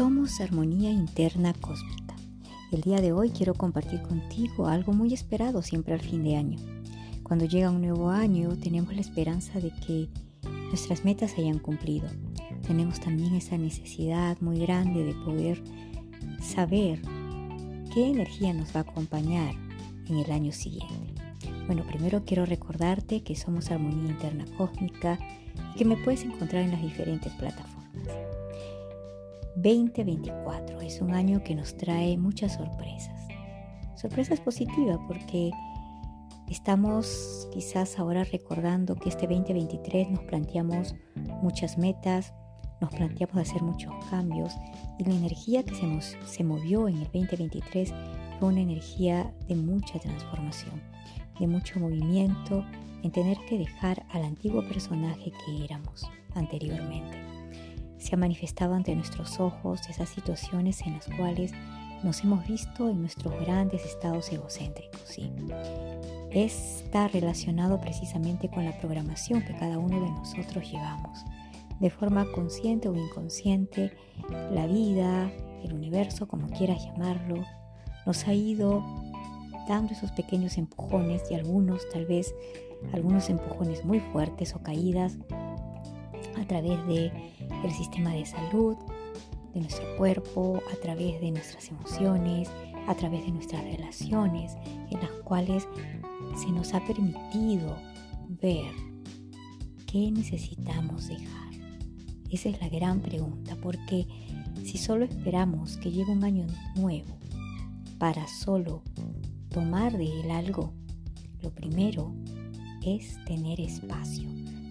Somos armonía interna cósmica. El día de hoy quiero compartir contigo algo muy esperado siempre al fin de año. Cuando llega un nuevo año tenemos la esperanza de que nuestras metas hayan cumplido. Tenemos también esa necesidad muy grande de poder saber qué energía nos va a acompañar en el año siguiente. Bueno, primero quiero recordarte que somos Armonía Interna Cósmica y que me puedes encontrar en las diferentes plataformas. 2024 es un año que nos trae muchas sorpresas. Sorpresas positivas porque estamos quizás ahora recordando que este 2023 nos planteamos muchas metas, nos planteamos hacer muchos cambios y la energía que se, se movió en el 2023 fue una energía de mucha transformación, de mucho movimiento, en tener que dejar al antiguo personaje que éramos anteriormente se ha manifestado ante nuestros ojos esas situaciones en las cuales nos hemos visto en nuestros grandes estados egocéntricos. ¿sí? Está relacionado precisamente con la programación que cada uno de nosotros llevamos. De forma consciente o inconsciente, la vida, el universo, como quieras llamarlo, nos ha ido dando esos pequeños empujones y algunos tal vez algunos empujones muy fuertes o caídas a través de el sistema de salud, de nuestro cuerpo, a través de nuestras emociones, a través de nuestras relaciones, en las cuales se nos ha permitido ver qué necesitamos dejar. Esa es la gran pregunta, porque si solo esperamos que llegue un año nuevo para solo tomar de él algo, lo primero es tener espacio,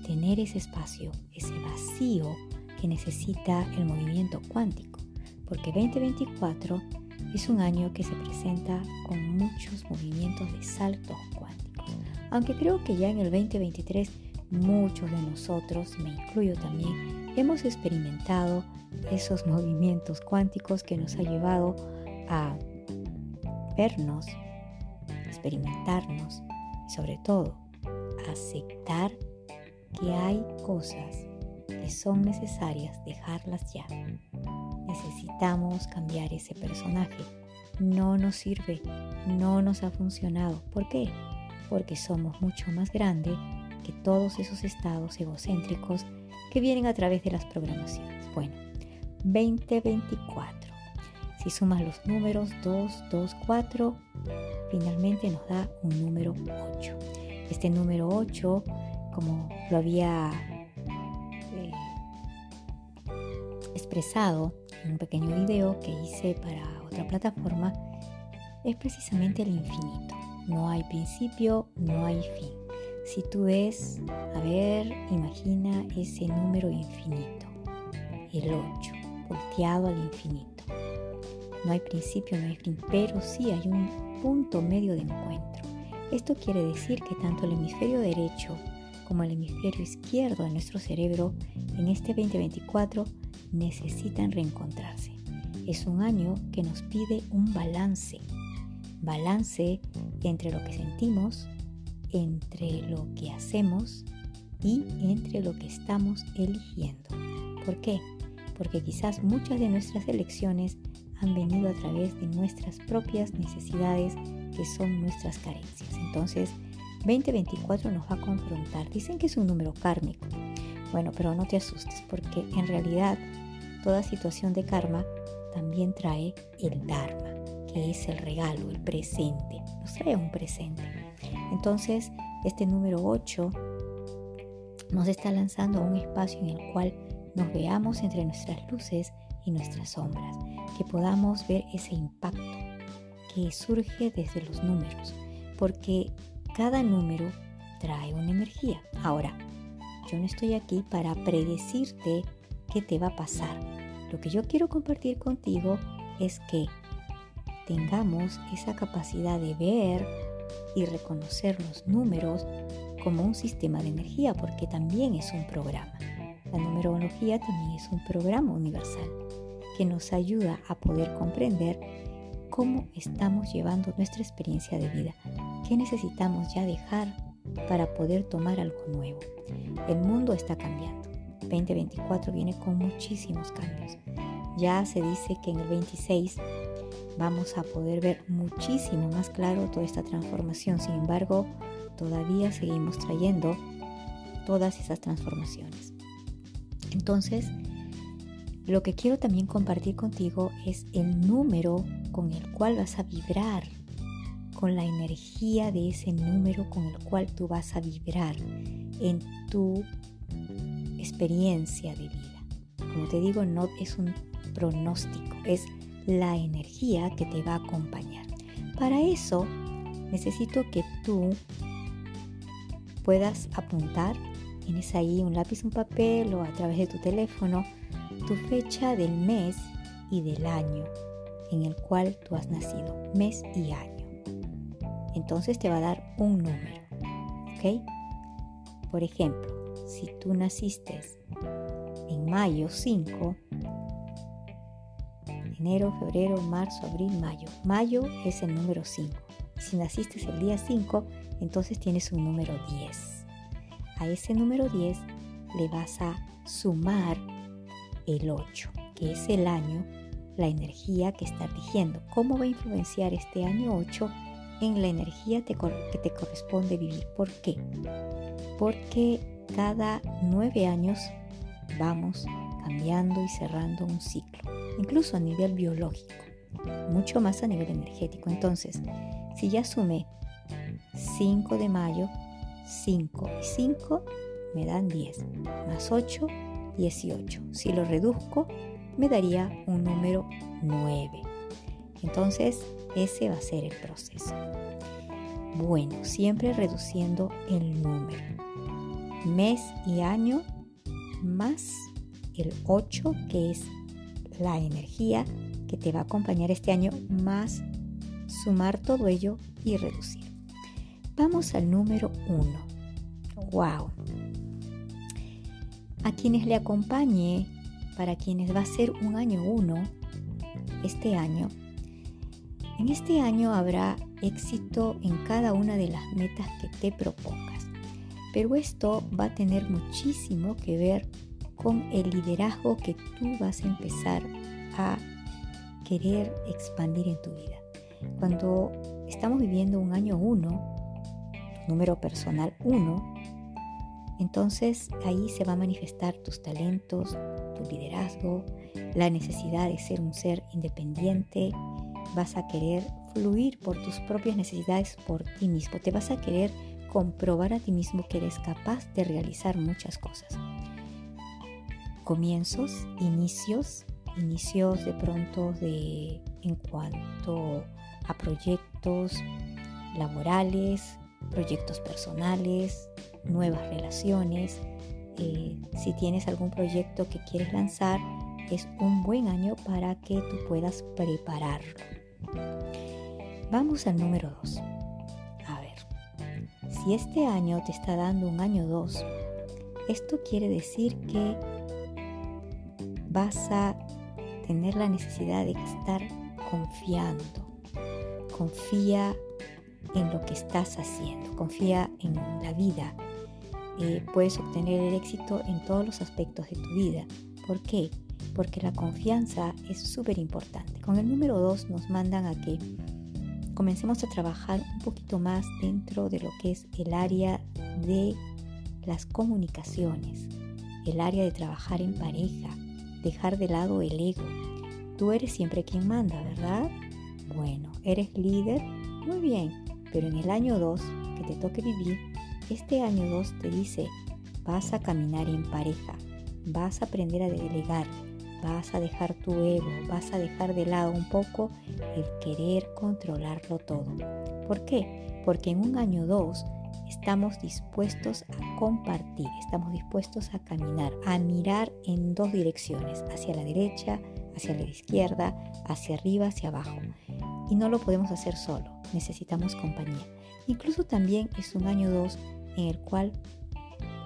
tener ese espacio, ese vacío que necesita el movimiento cuántico, porque 2024 es un año que se presenta con muchos movimientos de saltos cuánticos. Aunque creo que ya en el 2023 muchos de nosotros, me incluyo también, hemos experimentado esos movimientos cuánticos que nos ha llevado a vernos, experimentarnos y sobre todo aceptar que hay cosas que son necesarias dejarlas ya. Necesitamos cambiar ese personaje. No nos sirve, no nos ha funcionado. ¿Por qué? Porque somos mucho más grandes que todos esos estados egocéntricos que vienen a través de las programaciones. Bueno, 2024. Si sumas los números 2, 2, 4, finalmente nos da un número 8. Este número 8, como lo había expresado en un pequeño video que hice para otra plataforma es precisamente el infinito. No hay principio, no hay fin. Si tú ves, a ver, imagina ese número infinito, el 8, volteado al infinito. No hay principio, no hay fin, pero sí hay un punto medio de encuentro. Esto quiere decir que tanto el hemisferio derecho como el hemisferio izquierdo de nuestro cerebro en este 2024 necesitan reencontrarse. Es un año que nos pide un balance, balance entre lo que sentimos, entre lo que hacemos y entre lo que estamos eligiendo. ¿Por qué? Porque quizás muchas de nuestras elecciones han venido a través de nuestras propias necesidades que son nuestras carencias. Entonces, 2024 nos va a confrontar. Dicen que es un número kármico. Bueno, pero no te asustes porque en realidad toda situación de karma también trae el Dharma, que es el regalo, el presente. Nos trae un presente. Entonces, este número 8 nos está lanzando a un espacio en el cual nos veamos entre nuestras luces y nuestras sombras, que podamos ver ese impacto que surge desde los números, porque cada número trae una energía. Ahora, yo no estoy aquí para predecirte qué te va a pasar. Lo que yo quiero compartir contigo es que tengamos esa capacidad de ver y reconocer los números como un sistema de energía, porque también es un programa. La numerología también es un programa universal que nos ayuda a poder comprender cómo estamos llevando nuestra experiencia de vida, qué necesitamos ya dejar para poder tomar algo nuevo. El mundo está cambiando. 2024 viene con muchísimos cambios. Ya se dice que en el 26 vamos a poder ver muchísimo más claro toda esta transformación. Sin embargo, todavía seguimos trayendo todas esas transformaciones. Entonces, lo que quiero también compartir contigo es el número con el cual vas a vibrar, con la energía de ese número con el cual tú vas a vibrar en tu experiencia de vida. Como te digo, no es un pronóstico, es la energía que te va a acompañar. Para eso necesito que tú puedas apuntar, tienes ahí un lápiz, un papel o a través de tu teléfono, tu fecha del mes y del año en el cual tú has nacido, mes y año. Entonces te va a dar un número, ¿ok? Por ejemplo, si tú naciste en mayo 5, enero, febrero, marzo, abril, mayo. Mayo es el número 5. Si naciste el día 5, entonces tienes un número 10. A ese número 10 le vas a sumar el 8, que es el año, la energía que está rigiendo. ¿Cómo va a influenciar este año 8 en la energía que te corresponde vivir? ¿Por qué? Porque cada nueve años vamos cambiando y cerrando un ciclo, incluso a nivel biológico, mucho más a nivel energético. Entonces, si ya sumé 5 de mayo, 5 y 5 me dan 10, más 8, 18. Si lo reduzco, me daría un número 9. Entonces, ese va a ser el proceso. Bueno, siempre reduciendo el número. Mes y año más el 8, que es la energía que te va a acompañar este año, más sumar todo ello y reducir. Vamos al número 1. ¡Wow! A quienes le acompañe, para quienes va a ser un año 1, este año, en este año habrá éxito en cada una de las metas que te propongas. Pero esto va a tener muchísimo que ver con el liderazgo que tú vas a empezar a querer expandir en tu vida. Cuando estamos viviendo un año 1, número personal 1, entonces ahí se va a manifestar tus talentos, tu liderazgo, la necesidad de ser un ser independiente, vas a querer fluir por tus propias necesidades por ti mismo, te vas a querer comprobar a ti mismo que eres capaz de realizar muchas cosas comienzos, inicios, inicios de pronto de en cuanto a proyectos laborales, proyectos personales, nuevas relaciones. Eh, si tienes algún proyecto que quieres lanzar, es un buen año para que tú puedas prepararlo. Vamos al número 2. A ver, si este año te está dando un año 2, esto quiere decir que vas a tener la necesidad de estar confiando. Confía en lo que estás haciendo, confía en la vida. Eh, puedes obtener el éxito en todos los aspectos de tu vida. ¿Por qué? Porque la confianza es súper importante. Con el número 2 nos mandan a que comencemos a trabajar un poquito más dentro de lo que es el área de las comunicaciones, el área de trabajar en pareja, dejar de lado el ego. Tú eres siempre quien manda, ¿verdad? Bueno, eres líder, muy bien, pero en el año 2 que te toque vivir, este año 2 te dice, vas a caminar en pareja, vas a aprender a delegar, vas a dejar tu ego, vas a dejar de lado un poco el querer controlarlo todo. ¿Por qué? Porque en un año 2 estamos dispuestos a compartir, estamos dispuestos a caminar, a mirar en dos direcciones, hacia la derecha, hacia la izquierda, hacia arriba, hacia abajo. Y no lo podemos hacer solo, necesitamos compañía. Incluso también es un año 2 en el cual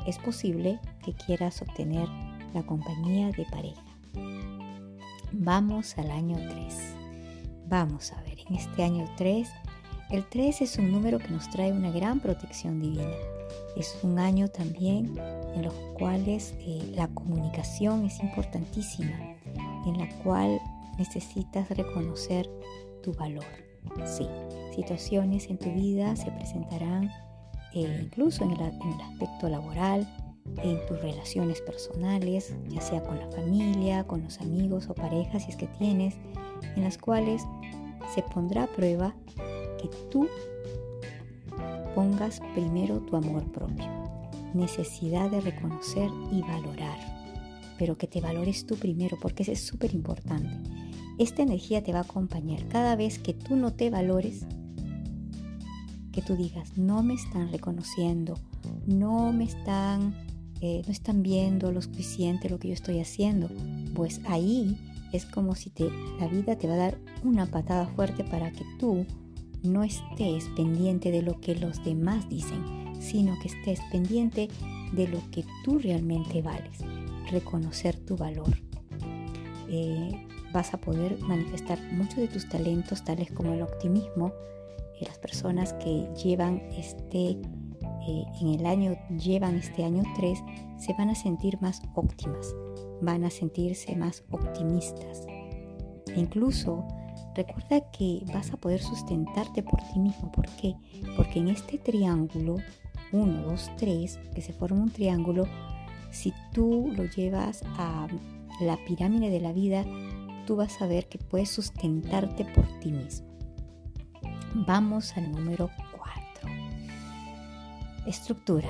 es posible que quieras obtener la compañía de pareja. Vamos al año 3. Vamos a ver, en este año 3 el 3 es un número que nos trae una gran protección divina. Es un año también en los cuales eh, la comunicación es importantísima. en la cual necesitas reconocer tu valor. Sí, situaciones en tu vida se presentarán eh, incluso en el, en el aspecto laboral, en tus relaciones personales, ya sea con la familia, con los amigos o parejas, si es que tienes, en las cuales se pondrá a prueba que tú pongas primero tu amor propio, necesidad de reconocer y valorar, pero que te valores tú primero, porque eso es súper importante. Esta energía te va a acompañar cada vez que tú no te valores, que tú digas, no me están reconociendo, no me están, eh, no están viendo lo suficiente lo que yo estoy haciendo, pues ahí es como si te, la vida te va a dar una patada fuerte para que tú no estés pendiente de lo que los demás dicen, sino que estés pendiente de lo que tú realmente vales, reconocer tu valor. Eh, vas a poder manifestar muchos de tus talentos, tales como el optimismo. Y las personas que llevan este, en el año, llevan este año 3, se van a sentir más óptimas, van a sentirse más optimistas. E incluso Recuerda que vas a poder sustentarte por ti mismo. ¿Por qué? Porque en este triángulo, 1, 2, 3, que se forma un triángulo, si tú lo llevas a la pirámide de la vida, tú vas a ver que puedes sustentarte por ti mismo. Vamos al número 4. Estructura.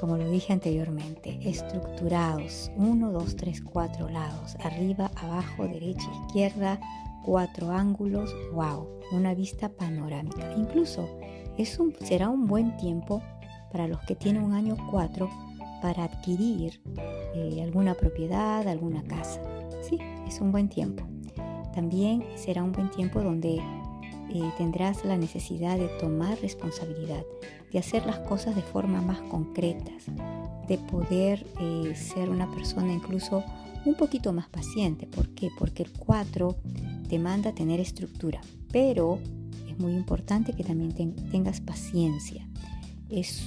Como lo dije anteriormente, estructurados. 1, 2, 3, 4 lados. Arriba, abajo, derecha, izquierda, cuatro ángulos, wow, una vista panorámica. Incluso será un buen tiempo para los que tienen un año 4 para adquirir eh, alguna propiedad, alguna casa. Sí, es un buen tiempo. También será un buen tiempo donde tendrás la necesidad de tomar responsabilidad, de hacer las cosas de forma más concretas, de poder eh, ser una persona incluso un poquito más paciente. ¿Por qué? Porque el 4 te manda a tener estructura, pero es muy importante que también tengas paciencia. Es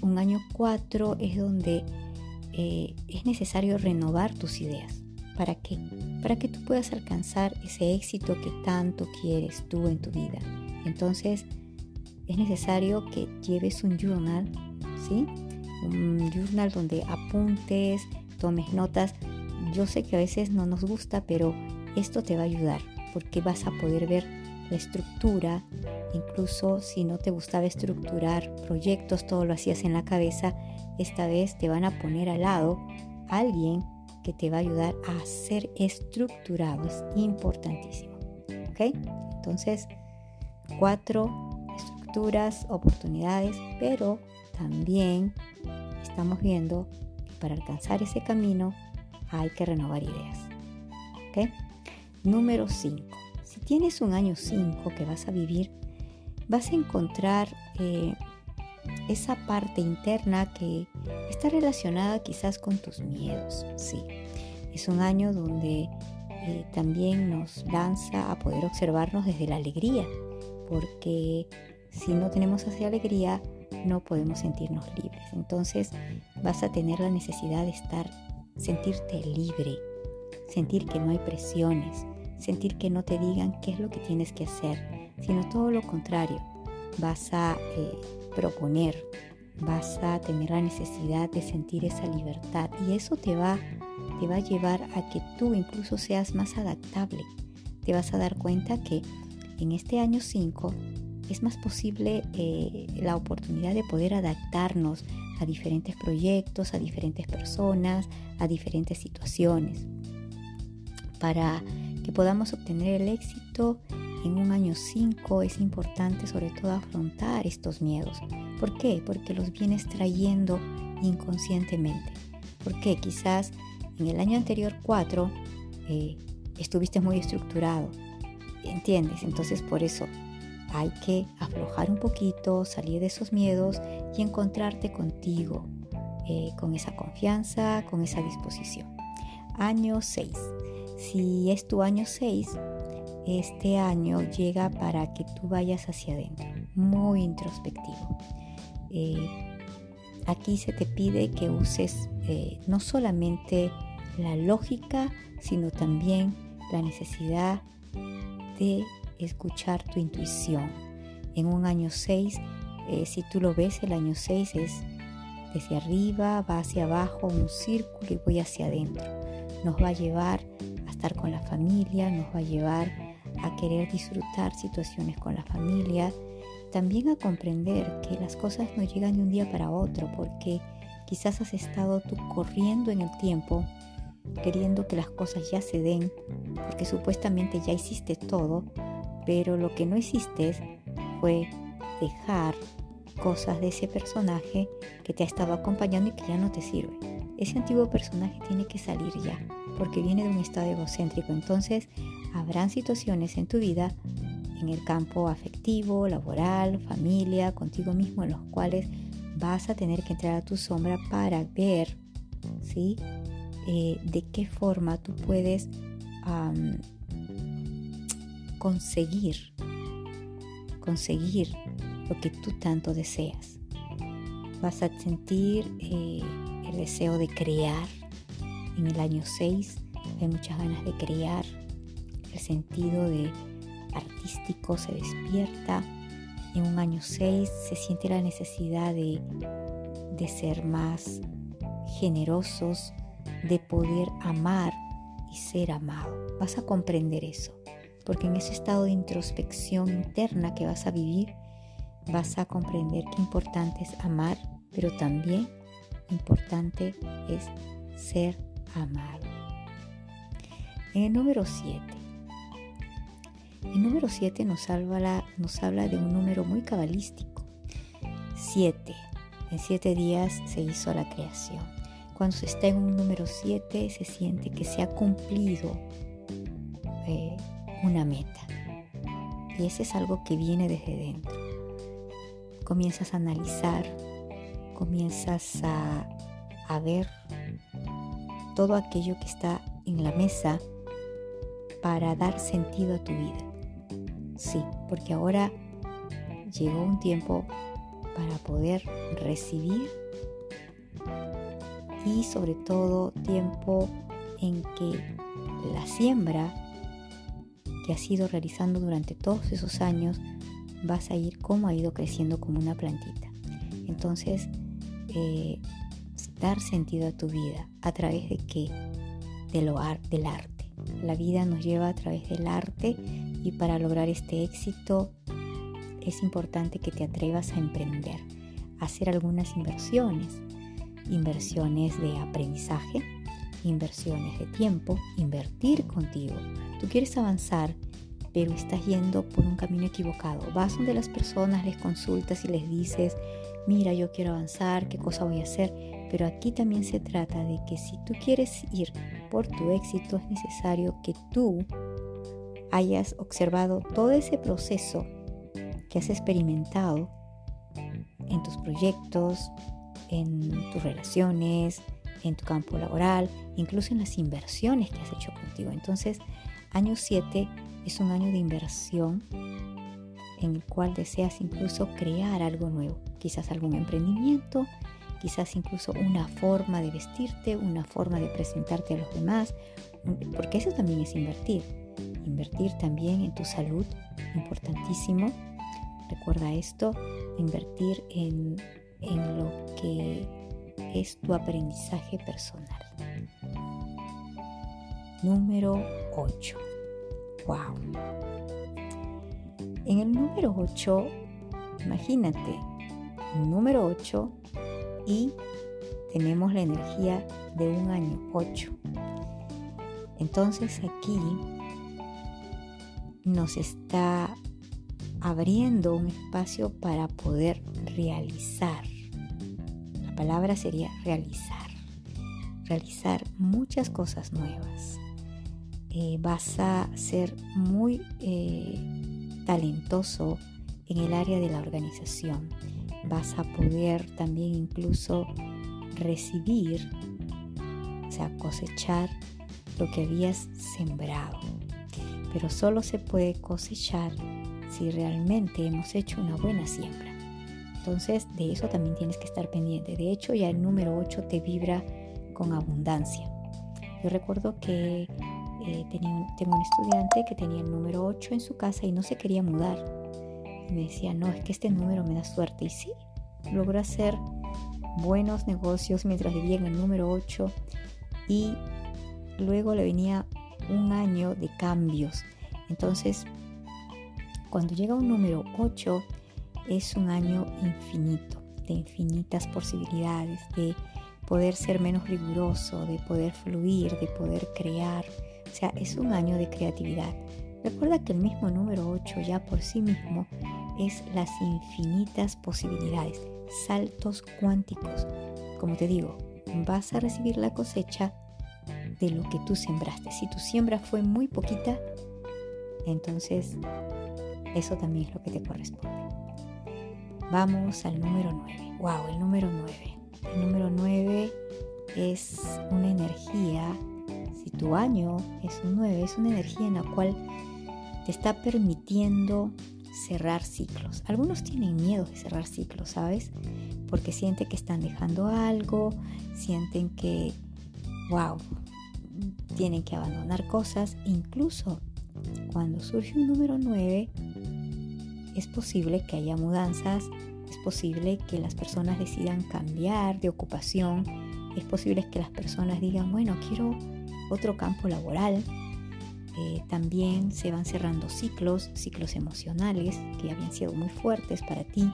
un año 4 es donde eh, es necesario renovar tus ideas. ¿Para qué? Para que tú puedas alcanzar ese éxito que tanto quieres tú en tu vida. Entonces, es necesario que lleves un journal, ¿sí? Un journal donde apuntes, tomes notas. Yo sé que a veces no nos gusta, pero esto te va a ayudar porque vas a poder ver la estructura. Incluso si no te gustaba estructurar proyectos, todo lo hacías en la cabeza, esta vez te van a poner al lado alguien que te va a ayudar a ser estructurado. Es importantísimo. ¿Ok? Entonces, cuatro estructuras, oportunidades, pero también estamos viendo que para alcanzar ese camino hay que renovar ideas. ¿Ok? Número 5. Si tienes un año 5 que vas a vivir, vas a encontrar eh, esa parte interna que está relacionada quizás con tus miedos. Sí, es un año donde eh, también nos lanza a poder observarnos desde la alegría, porque si no tenemos esa alegría, no podemos sentirnos libres. Entonces vas a tener la necesidad de estar, sentirte libre, sentir que no hay presiones, sentir que no te digan qué es lo que tienes que hacer, sino todo lo contrario. Vas a eh, proponer, vas a tener la necesidad de sentir esa libertad y eso te va, te va a llevar a que tú incluso seas más adaptable. Te vas a dar cuenta que en este año 5 es más posible eh, la oportunidad de poder adaptarnos a diferentes proyectos, a diferentes personas, a diferentes situaciones. Para que podamos obtener el éxito en un año 5 es importante sobre todo afrontar estos miedos. ¿Por qué? Porque los vienes trayendo inconscientemente. Porque quizás en el año anterior 4 eh, estuviste muy estructurado. ¿Entiendes? Entonces por eso hay que aflojar un poquito, salir de esos miedos y encontrarte contigo, eh, con esa confianza, con esa disposición. Año 6. Si es tu año 6, este año llega para que tú vayas hacia adentro, muy introspectivo. Eh, aquí se te pide que uses eh, no solamente la lógica, sino también la necesidad de escuchar tu intuición. En un año 6, eh, si tú lo ves, el año 6 es desde arriba, va hacia abajo, un círculo y voy hacia adentro. Nos va a llevar a estar con la familia, nos va a llevar a querer disfrutar situaciones con la familia, también a comprender que las cosas no llegan de un día para otro, porque quizás has estado tú corriendo en el tiempo, queriendo que las cosas ya se den, porque supuestamente ya hiciste todo, pero lo que no hiciste fue dejar cosas de ese personaje que te ha estado acompañando y que ya no te sirve. Ese antiguo personaje tiene que salir ya, porque viene de un estado egocéntrico. Entonces, habrán situaciones en tu vida, en el campo afectivo, laboral, familia, contigo mismo, en los cuales vas a tener que entrar a tu sombra para ver, ¿sí? Eh, de qué forma tú puedes conseguir, conseguir lo que tú tanto deseas. Vas a sentir eh, el deseo de crear. En el año 6 hay muchas ganas de crear. El sentido de artístico se despierta. En un año 6 se siente la necesidad de, de ser más generosos, de poder amar y ser amado. Vas a comprender eso, porque en ese estado de introspección interna que vas a vivir, vas a comprender que importante es amar, pero también importante es ser amado. En el número 7. El número 7 nos, habla de un número muy cabalístico. 7. En 7 días se hizo la creación. Cuando se está en un número 7 se siente que se ha cumplido eh, una meta. Y ese es algo que viene desde dentro comienzas a analizar, comienzas a ver todo aquello que está en la mesa para dar sentido a tu vida. Sí, porque ahora llegó un tiempo para poder recibir y sobre todo tiempo en que la siembra que has ido realizando durante todos esos años vas a ir cómo ha ido creciendo como una plantita. Entonces, eh, dar sentido a tu vida a través de qué? De lo del arte. La vida nos lleva a través del arte y para lograr este éxito es importante que te atrevas a emprender, hacer algunas inversiones, inversiones de aprendizaje, inversiones de tiempo, invertir contigo. Tú quieres avanzar pero estás yendo por un camino equivocado. Vas donde las personas, les consultas y les dices, mira, yo quiero avanzar, qué cosa voy a hacer. Pero aquí también se trata de que si tú quieres ir por tu éxito, es necesario que tú hayas observado todo ese proceso que has experimentado en tus proyectos, en tus relaciones, en tu campo laboral, incluso en las inversiones que has hecho contigo. Entonces, año 7 es un año de inversión en el cual deseas incluso crear algo nuevo, quizás algún emprendimiento, quizás incluso una forma de vestirte, una forma de presentarte a los demás, porque eso también es invertir. Invertir también en tu salud, importantísimo. Recuerda esto, invertir en, en lo que es tu aprendizaje personal. Número 8. ¡Wow! En el número 8, imagínate, número 8 y tenemos la energía de un año 8. Entonces aquí nos está abriendo un espacio para poder realizar. La palabra sería realizar. Realizar muchas cosas nuevas. Eh, vas a ser muy eh, talentoso en el área de la organización. Vas a poder también incluso recibir, o sea, cosechar lo que habías sembrado. Pero solo se puede cosechar si realmente hemos hecho una buena siembra. Entonces, de eso también tienes que estar pendiente. De hecho, ya el número 8 te vibra con abundancia. Yo recuerdo que eh, tengo un estudiante que tenía el número 8 en su casa y no se quería mudar. Y me decía, no, es que este número me da suerte. Y sí, logró hacer buenos negocios mientras vivía en el número 8 y luego le venía un año de cambios. Entonces, cuando llega un número 8, es un año infinito, de infinitas posibilidades, de poder ser menos riguroso, de poder fluir, de poder crear. O sea, es un año de creatividad. Recuerda que el mismo número 8 ya por sí mismo es las infinitas posibilidades, saltos cuánticos. Como te digo, vas a recibir la cosecha de lo que tú sembraste. Si tu siembra fue muy poquita, entonces eso también es lo que te corresponde. Vamos al número 9. Wow, el número 9. El número 9 es una energía, si tu año es un 9, es una energía en la cual te está permitiendo cerrar ciclos. Algunos tienen miedo de cerrar ciclos, ¿sabes? Porque sienten que están dejando algo, sienten que, wow, tienen que abandonar cosas. Incluso cuando surge un número 9, es posible que haya mudanzas, es posible que las personas decidan cambiar de ocupación, es posible que las personas digan, bueno, quiero otro campo laboral. Eh, también se van cerrando ciclos, ciclos emocionales que habían sido muy fuertes para ti.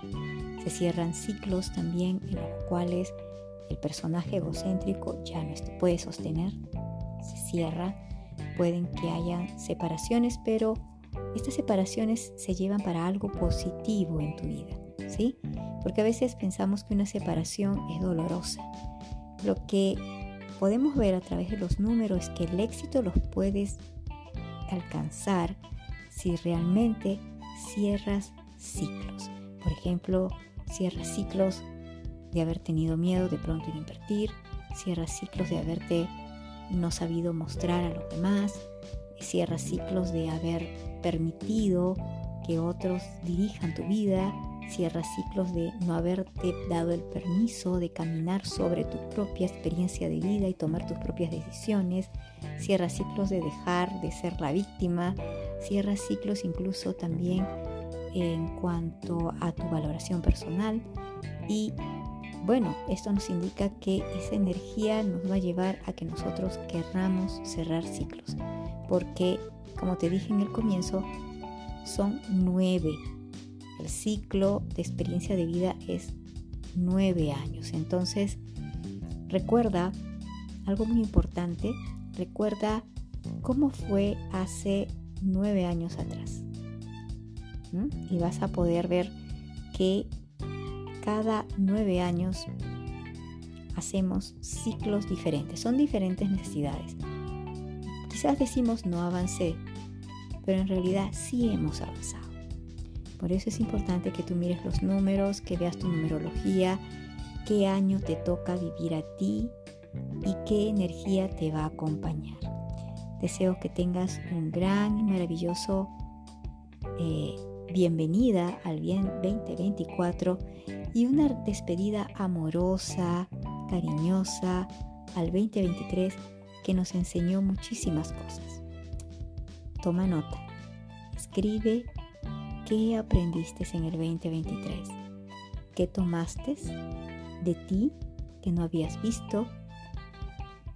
Se cierran ciclos también en los cuales el personaje egocéntrico ya no puede sostener, Pueden que haya separaciones, pero estas separaciones se llevan para algo positivo en tu vida, ¿sí? Porque a veces pensamos que una separación es dolorosa. Lo que podemos ver a través de los números es que el éxito los puedes alcanzar si realmente cierras ciclos. Por ejemplo, cierras ciclos de haber tenido miedo de pronto en invertir, cierras ciclos de haberte no sabido mostrar a los demás, cierras ciclos de haber permitido que otros dirijan tu vida, cierra ciclos de no haberte dado el permiso de caminar sobre tu propia experiencia de vida y tomar tus propias decisiones, cierra ciclos de dejar de ser la víctima, cierra ciclos incluso también en cuanto a tu valoración personal y bueno, esto nos indica que esa energía nos va a llevar a que nosotros querramos cerrar ciclos, porque como te dije en el comienzo, son nueve. El ciclo de experiencia de vida es nueve años. Entonces, recuerda algo muy importante, recuerda cómo fue hace nueve años atrás. Y vas a poder ver que cada nueve años hacemos ciclos diferentes, son diferentes necesidades. Quizás decimos no avancé, pero en realidad sí hemos avanzado. Por eso es importante que tú mires los números, que veas tu numerología, qué año te toca vivir a ti y qué energía te va a acompañar. Deseo que tengas un gran y maravilloso eh, bienvenida al bien 2024 y una despedida amorosa, cariñosa al 2023 que nos enseñó muchísimas cosas. Toma nota. Escribe qué aprendiste en el 2023, qué tomaste de ti que no habías visto,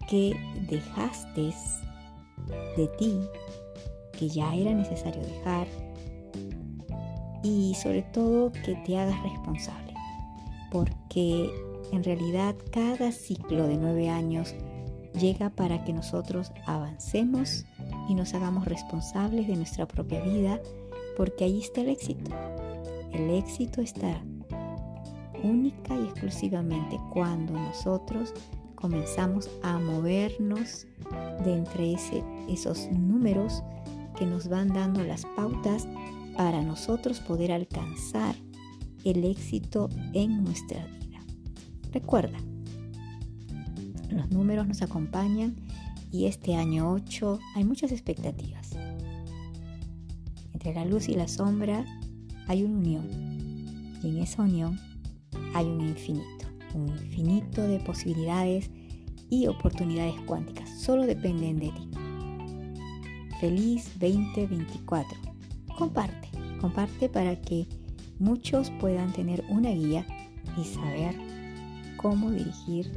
qué dejaste de ti que ya era necesario dejar y sobre todo que te hagas responsable, porque en realidad cada ciclo de nueve años llega para que nosotros avancemos y nos hagamos responsables de nuestra propia vida, porque ahí está el éxito. El éxito está única y exclusivamente cuando nosotros comenzamos a movernos de entre esos números que nos van dando las pautas para nosotros poder alcanzar el éxito en nuestra vida. Recuerda, los números nos acompañan y este año 8 hay muchas expectativas. Entre la luz y la sombra hay una unión y en esa unión hay un infinito, un infinito de posibilidades y oportunidades cuánticas. Solo dependen de ti. feliz 2024. Comparte, comparte para que muchos puedan tener una guía y saber cómo dirigir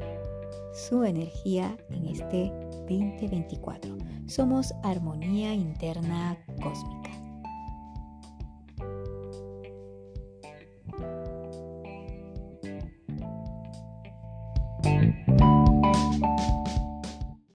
su energía en este 2024. Somos armonía interna cósmica.